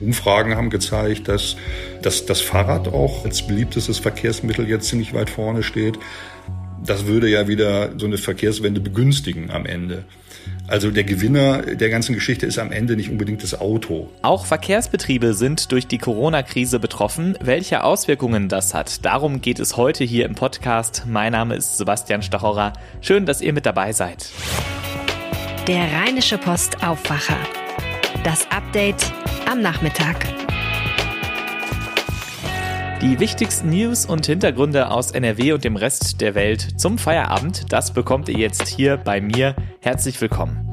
Umfragen haben gezeigt, dass, dass das Fahrrad auch als beliebtestes Verkehrsmittel jetzt ziemlich weit vorne steht. Das würde ja wieder so eine Verkehrswende begünstigen am Ende. Also der Gewinner der ganzen Geschichte ist am Ende nicht unbedingt das Auto. Auch Verkehrsbetriebe sind durch die Corona-Krise betroffen. Welche Auswirkungen das hat, darum geht es heute hier im Podcast. Mein Name ist Sebastian Stachorer. Schön, dass ihr mit dabei seid. Der Rheinische Post Aufwacher. Das Update am Nachmittag. Die wichtigsten News und Hintergründe aus NRW und dem Rest der Welt zum Feierabend, das bekommt ihr jetzt hier bei mir. Herzlich willkommen.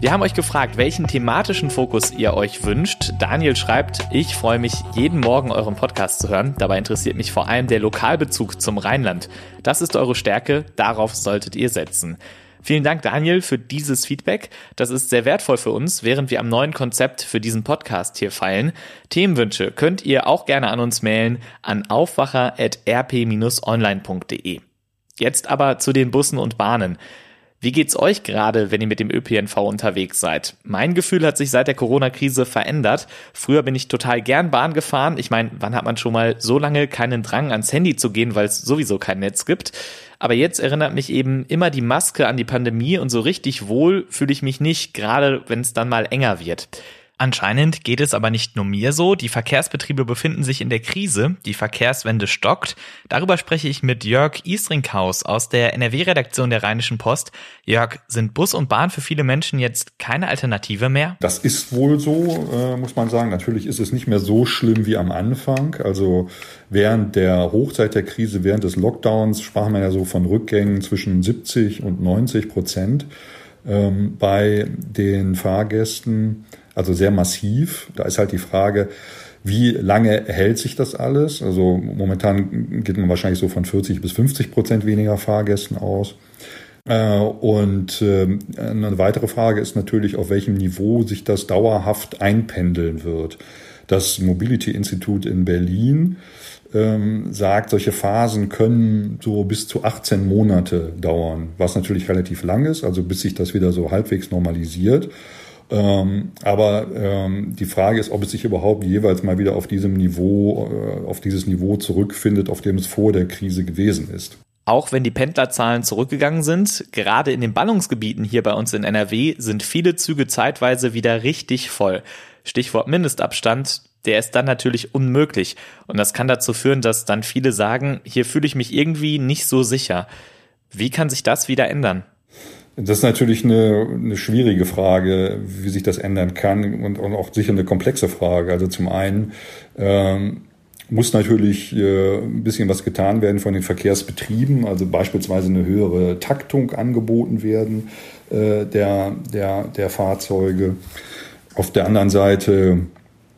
Wir haben euch gefragt, welchen thematischen Fokus ihr euch wünscht. Daniel schreibt, ich freue mich, jeden Morgen euren Podcast zu hören. Dabei interessiert mich vor allem der Lokalbezug zum Rheinland. Das ist eure Stärke, darauf solltet ihr setzen. Vielen Dank, Daniel, für dieses Feedback. Das ist sehr wertvoll für uns, während wir am neuen Konzept für diesen Podcast hier feilen. Themenwünsche könnt ihr auch gerne an uns mailen an aufwacher.rp-online.de. Jetzt aber zu den Bussen und Bahnen. Wie geht's euch gerade, wenn ihr mit dem ÖPNV unterwegs seid? Mein Gefühl hat sich seit der Corona-Krise verändert. Früher bin ich total gern Bahn gefahren. Ich meine, wann hat man schon mal so lange keinen Drang ans Handy zu gehen, weil es sowieso kein Netz gibt? Aber jetzt erinnert mich eben immer die Maske an die Pandemie und so richtig wohl fühle ich mich nicht, gerade wenn es dann mal enger wird. Anscheinend geht es aber nicht nur mir so. Die Verkehrsbetriebe befinden sich in der Krise. Die Verkehrswende stockt. Darüber spreche ich mit Jörg Isringhaus aus der NRW-Redaktion der Rheinischen Post. Jörg, sind Bus und Bahn für viele Menschen jetzt keine Alternative mehr? Das ist wohl so, äh, muss man sagen. Natürlich ist es nicht mehr so schlimm wie am Anfang. Also während der Hochzeit der Krise, während des Lockdowns, sprachen wir ja so von Rückgängen zwischen 70 und 90 Prozent ähm, bei den Fahrgästen also sehr massiv. Da ist halt die Frage, wie lange hält sich das alles? Also momentan geht man wahrscheinlich so von 40 bis 50 Prozent weniger Fahrgästen aus. Äh, und ähm, eine weitere Frage ist natürlich, auf welchem Niveau sich das dauerhaft einpendeln wird. Das Mobility Institute in Berlin ähm, sagt, solche Phasen können so bis zu 18 Monate dauern, was natürlich relativ lang ist, also bis sich das wieder so halbwegs normalisiert. Ähm, aber ähm, die Frage ist, ob es sich überhaupt jeweils mal wieder auf diesem Niveau, äh, auf dieses Niveau zurückfindet, auf dem es vor der Krise gewesen ist. Auch wenn die Pendlerzahlen zurückgegangen sind, gerade in den Ballungsgebieten hier bei uns in NRW sind viele Züge zeitweise wieder richtig voll. Stichwort Mindestabstand, der ist dann natürlich unmöglich. Und das kann dazu führen, dass dann viele sagen, hier fühle ich mich irgendwie nicht so sicher. Wie kann sich das wieder ändern? Das ist natürlich eine, eine schwierige Frage, wie sich das ändern kann und, und auch sicher eine komplexe Frage. Also zum einen ähm, muss natürlich äh, ein bisschen was getan werden von den Verkehrsbetrieben, also beispielsweise eine höhere Taktung angeboten werden äh, der, der, der Fahrzeuge. Auf der anderen Seite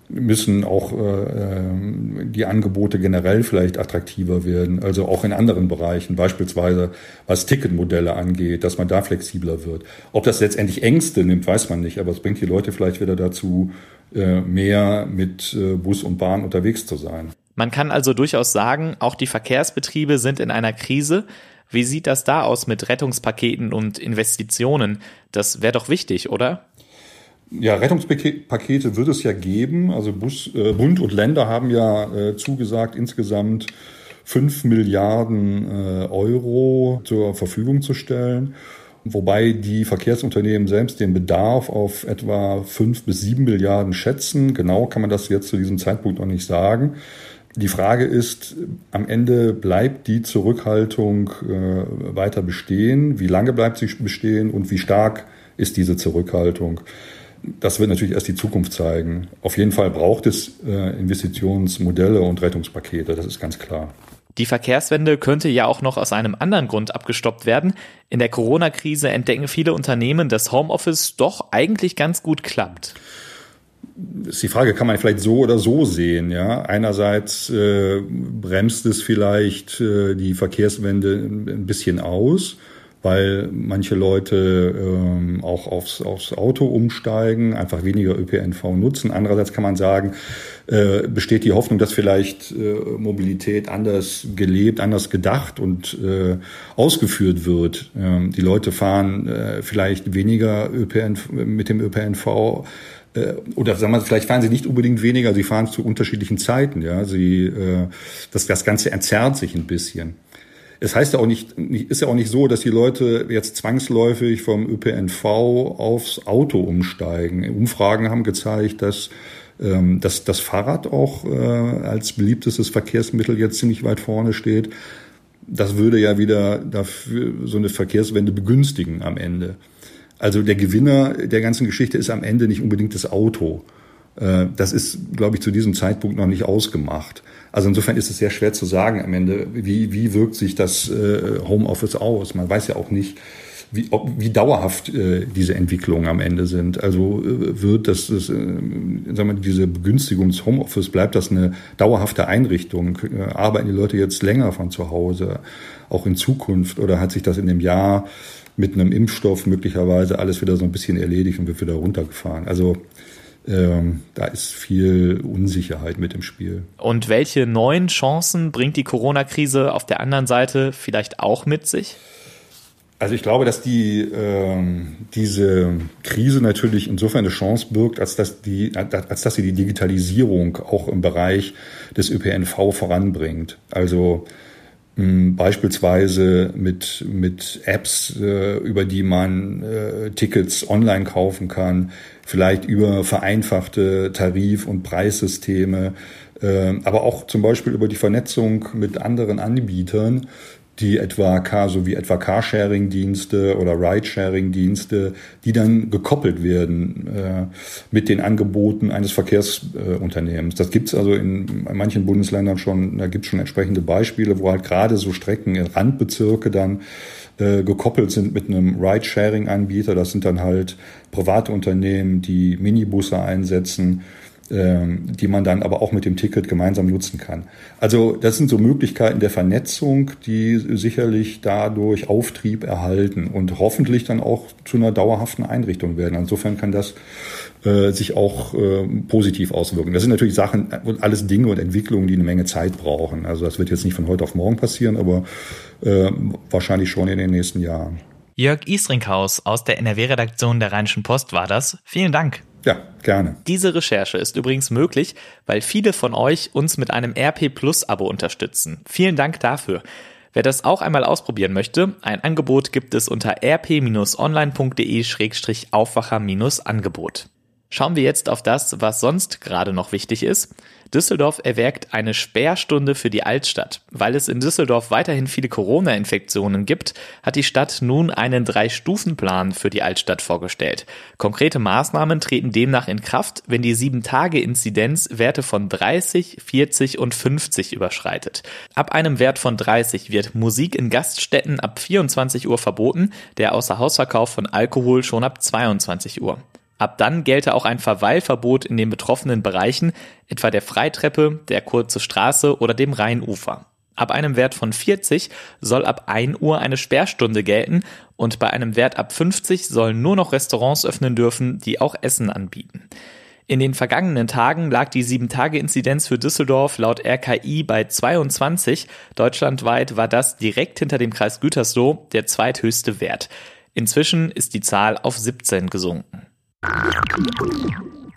müssen auch äh, ähm, die Angebote generell vielleicht attraktiver werden, also auch in anderen Bereichen, beispielsweise was Ticketmodelle angeht, dass man da flexibler wird. Ob das letztendlich Ängste nimmt, weiß man nicht, aber es bringt die Leute vielleicht wieder dazu, äh, mehr mit äh, Bus und Bahn unterwegs zu sein. Man kann also durchaus sagen, auch die Verkehrsbetriebe sind in einer Krise. Wie sieht das da aus mit Rettungspaketen und Investitionen? Das wäre doch wichtig, oder? Ja, Rettungspakete wird es ja geben. Also Bus, äh, Bund und Länder haben ja äh, zugesagt, insgesamt fünf Milliarden äh, Euro zur Verfügung zu stellen. Wobei die Verkehrsunternehmen selbst den Bedarf auf etwa fünf bis sieben Milliarden schätzen. Genau kann man das jetzt zu diesem Zeitpunkt noch nicht sagen. Die Frage ist, am Ende bleibt die Zurückhaltung äh, weiter bestehen? Wie lange bleibt sie bestehen und wie stark ist diese Zurückhaltung? Das wird natürlich erst die Zukunft zeigen. Auf jeden Fall braucht es äh, Investitionsmodelle und Rettungspakete, das ist ganz klar. Die Verkehrswende könnte ja auch noch aus einem anderen Grund abgestoppt werden. In der Corona-Krise entdecken viele Unternehmen, dass Homeoffice doch eigentlich ganz gut klappt. Ist die Frage, kann man vielleicht so oder so sehen, ja? Einerseits äh, bremst es vielleicht äh, die Verkehrswende ein bisschen aus weil manche Leute ähm, auch aufs, aufs Auto umsteigen, einfach weniger ÖPNV nutzen. Andererseits kann man sagen, äh, besteht die Hoffnung, dass vielleicht äh, Mobilität anders gelebt, anders gedacht und äh, ausgeführt wird. Ähm, die Leute fahren äh, vielleicht weniger ÖPNV, mit dem ÖPNV äh, oder sagen wir, vielleicht fahren sie nicht unbedingt weniger, sie fahren zu unterschiedlichen Zeiten. Ja, sie, äh, das, das Ganze entzerrt sich ein bisschen. Es heißt ja auch nicht, ist ja auch nicht so, dass die Leute jetzt zwangsläufig vom ÖPNV aufs Auto umsteigen. Umfragen haben gezeigt, dass ähm, dass das Fahrrad auch äh, als beliebtestes Verkehrsmittel jetzt ziemlich weit vorne steht. Das würde ja wieder dafür so eine Verkehrswende begünstigen am Ende. Also der Gewinner der ganzen Geschichte ist am Ende nicht unbedingt das Auto. Äh, das ist, glaube ich, zu diesem Zeitpunkt noch nicht ausgemacht. Also insofern ist es sehr schwer zu sagen am Ende, wie, wie wirkt sich das äh, Homeoffice aus. Man weiß ja auch nicht, wie, ob, wie dauerhaft äh, diese Entwicklungen am Ende sind. Also äh, wird das, das äh, sagen wir, diese Begünstigung des Homeoffice, bleibt das eine dauerhafte Einrichtung? Äh, arbeiten die Leute jetzt länger von zu Hause, auch in Zukunft? Oder hat sich das in dem Jahr mit einem Impfstoff möglicherweise alles wieder so ein bisschen erledigt und wird wieder runtergefahren? Also ähm, da ist viel Unsicherheit mit im Spiel. Und welche neuen Chancen bringt die Corona-Krise auf der anderen Seite vielleicht auch mit sich? Also ich glaube, dass die ähm, diese Krise natürlich insofern eine Chance birgt, als dass die, als dass sie die Digitalisierung auch im Bereich des ÖPNV voranbringt. Also beispielsweise mit mit Apps, äh, über die man äh, Tickets online kaufen kann, vielleicht über vereinfachte Tarif- und Preissysteme, äh, aber auch zum Beispiel über die Vernetzung mit anderen Anbietern die etwa so wie etwa Carsharing-Dienste oder Ride-Sharing-Dienste, die dann gekoppelt werden äh, mit den Angeboten eines Verkehrsunternehmens. Das gibt's also in, in manchen Bundesländern schon, da gibt's schon entsprechende Beispiele, wo halt gerade so Strecken in Randbezirke dann äh, gekoppelt sind mit einem Ride-Sharing-Anbieter. Das sind dann halt private Unternehmen, die Minibusse einsetzen die man dann aber auch mit dem Ticket gemeinsam nutzen kann. Also das sind so Möglichkeiten der Vernetzung, die sicherlich dadurch Auftrieb erhalten und hoffentlich dann auch zu einer dauerhaften Einrichtung werden. Insofern kann das äh, sich auch äh, positiv auswirken. Das sind natürlich Sachen, alles Dinge und Entwicklungen, die eine Menge Zeit brauchen. Also das wird jetzt nicht von heute auf morgen passieren, aber äh, wahrscheinlich schon in den nächsten Jahren. Jörg Isringhaus aus der NRW-Redaktion der Rheinischen Post war das. Vielen Dank. Ja, gerne. Diese Recherche ist übrigens möglich, weil viele von euch uns mit einem RP Plus Abo unterstützen. Vielen Dank dafür. Wer das auch einmal ausprobieren möchte, ein Angebot gibt es unter rp-online.de-aufwacher-angebot. Schauen wir jetzt auf das, was sonst gerade noch wichtig ist. Düsseldorf erwägt eine Sperrstunde für die Altstadt. Weil es in Düsseldorf weiterhin viele Corona-Infektionen gibt, hat die Stadt nun einen Drei-Stufen-Plan für die Altstadt vorgestellt. Konkrete Maßnahmen treten demnach in Kraft, wenn die 7-Tage-Inzidenz Werte von 30, 40 und 50 überschreitet. Ab einem Wert von 30 wird Musik in Gaststätten ab 24 Uhr verboten, der Außerhausverkauf von Alkohol schon ab 22 Uhr. Ab dann gelte auch ein Verweilverbot in den betroffenen Bereichen, etwa der Freitreppe, der Kurze Straße oder dem Rheinufer. Ab einem Wert von 40 soll ab 1 Uhr eine Sperrstunde gelten und bei einem Wert ab 50 sollen nur noch Restaurants öffnen dürfen, die auch Essen anbieten. In den vergangenen Tagen lag die 7-Tage-Inzidenz für Düsseldorf laut RKI bei 22. Deutschlandweit war das direkt hinter dem Kreis Gütersloh der zweithöchste Wert. Inzwischen ist die Zahl auf 17 gesunken.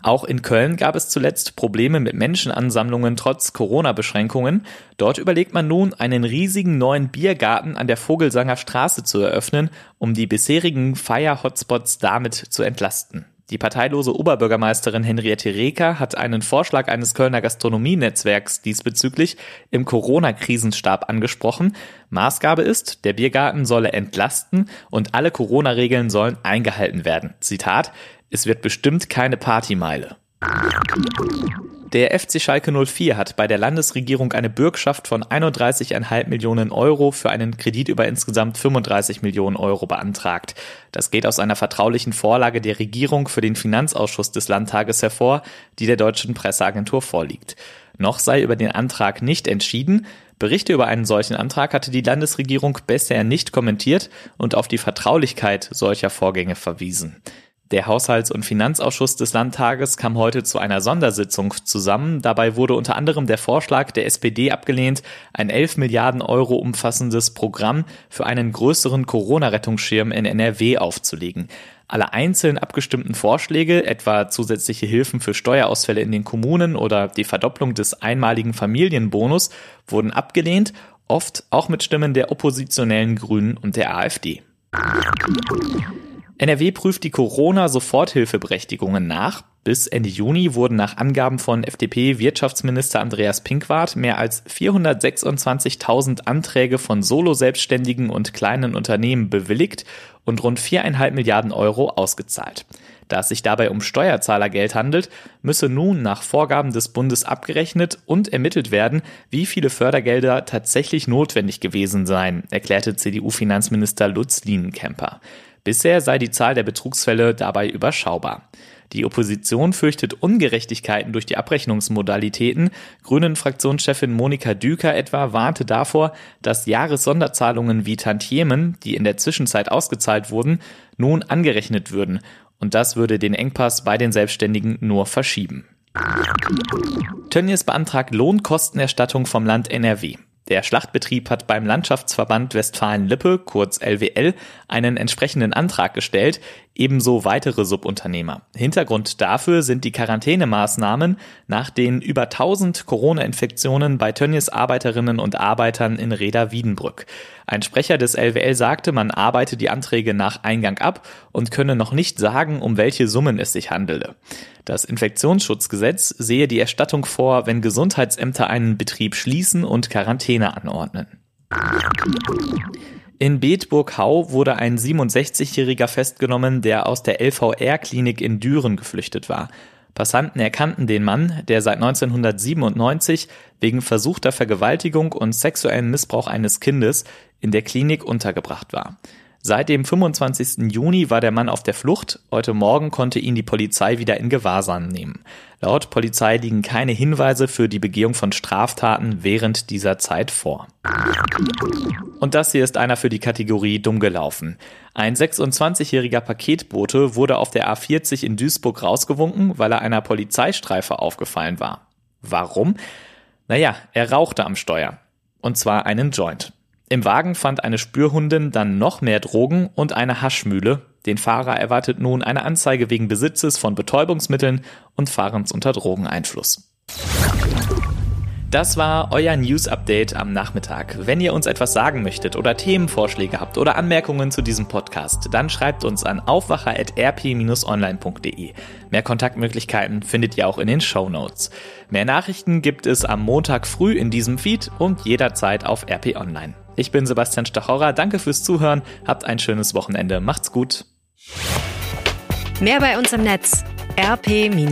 Auch in Köln gab es zuletzt Probleme mit Menschenansammlungen trotz Corona-Beschränkungen. Dort überlegt man nun, einen riesigen neuen Biergarten an der Vogelsanger Straße zu eröffnen, um die bisherigen Feier-Hotspots damit zu entlasten. Die parteilose Oberbürgermeisterin Henriette Reker hat einen Vorschlag eines Kölner Gastronomienetzwerks diesbezüglich im Corona-Krisenstab angesprochen. Maßgabe ist, der Biergarten solle entlasten und alle Corona-Regeln sollen eingehalten werden. Zitat, es wird bestimmt keine Partymeile. Der FC Schalke 04 hat bei der Landesregierung eine Bürgschaft von 31,5 Millionen Euro für einen Kredit über insgesamt 35 Millionen Euro beantragt. Das geht aus einer vertraulichen Vorlage der Regierung für den Finanzausschuss des Landtages hervor, die der deutschen Presseagentur vorliegt. Noch sei über den Antrag nicht entschieden. Berichte über einen solchen Antrag hatte die Landesregierung bisher nicht kommentiert und auf die Vertraulichkeit solcher Vorgänge verwiesen. Der Haushalts- und Finanzausschuss des Landtages kam heute zu einer Sondersitzung zusammen. Dabei wurde unter anderem der Vorschlag der SPD abgelehnt, ein 11 Milliarden Euro umfassendes Programm für einen größeren Corona-Rettungsschirm in NRW aufzulegen. Alle einzeln abgestimmten Vorschläge, etwa zusätzliche Hilfen für Steuerausfälle in den Kommunen oder die Verdopplung des einmaligen Familienbonus, wurden abgelehnt, oft auch mit Stimmen der oppositionellen Grünen und der AfD. NRW prüft die Corona-Soforthilfeberechtigungen nach. Bis Ende Juni wurden nach Angaben von FDP-Wirtschaftsminister Andreas Pinkwart mehr als 426.000 Anträge von Solo-Selbstständigen und kleinen Unternehmen bewilligt und rund viereinhalb Milliarden Euro ausgezahlt. Da es sich dabei um Steuerzahlergeld handelt, müsse nun nach Vorgaben des Bundes abgerechnet und ermittelt werden, wie viele Fördergelder tatsächlich notwendig gewesen seien, erklärte CDU-Finanzminister Lutz Lienenkemper. Bisher sei die Zahl der Betrugsfälle dabei überschaubar. Die Opposition fürchtet Ungerechtigkeiten durch die Abrechnungsmodalitäten. Grünen-Fraktionschefin Monika Düker etwa warnte davor, dass Jahressonderzahlungen wie Tantiemen, die in der Zwischenzeit ausgezahlt wurden, nun angerechnet würden. Und das würde den Engpass bei den Selbstständigen nur verschieben. Tönnies beantragt Lohnkostenerstattung vom Land NRW. Der Schlachtbetrieb hat beim Landschaftsverband Westfalen-Lippe, kurz LWL, einen entsprechenden Antrag gestellt, ebenso weitere Subunternehmer. Hintergrund dafür sind die Quarantänemaßnahmen nach den über 1000 Corona-Infektionen bei Tönnies Arbeiterinnen und Arbeitern in Reda-Wiedenbrück. Ein Sprecher des LWL sagte, man arbeite die Anträge nach Eingang ab und könne noch nicht sagen, um welche Summen es sich handele. Das Infektionsschutzgesetz sehe die Erstattung vor, wenn Gesundheitsämter einen Betrieb schließen und Quarantäne anordnen. In Bedburg-Hau wurde ein 67-Jähriger festgenommen, der aus der LVR-Klinik in Düren geflüchtet war. Passanten erkannten den Mann, der seit 1997 wegen versuchter Vergewaltigung und sexuellen Missbrauch eines Kindes in der Klinik untergebracht war. Seit dem 25. Juni war der Mann auf der Flucht. Heute Morgen konnte ihn die Polizei wieder in Gewahrsam nehmen. Laut Polizei liegen keine Hinweise für die Begehung von Straftaten während dieser Zeit vor. Und das hier ist einer für die Kategorie dumm gelaufen. Ein 26-jähriger Paketbote wurde auf der A40 in Duisburg rausgewunken, weil er einer Polizeistreife aufgefallen war. Warum? Naja, er rauchte am Steuer. Und zwar einen Joint. Im Wagen fand eine Spürhundin dann noch mehr Drogen und eine Haschmühle. Den Fahrer erwartet nun eine Anzeige wegen Besitzes von Betäubungsmitteln und Fahrens unter Drogeneinfluss. Das war euer News Update am Nachmittag. Wenn ihr uns etwas sagen möchtet oder Themenvorschläge habt oder Anmerkungen zu diesem Podcast, dann schreibt uns an aufwacher.rp-online.de. Mehr Kontaktmöglichkeiten findet ihr auch in den Show Notes. Mehr Nachrichten gibt es am Montag früh in diesem Feed und jederzeit auf RP Online. Ich bin Sebastian Stachorra, danke fürs Zuhören, habt ein schönes Wochenende, macht's gut. Mehr bei uns im Netz rp-online.de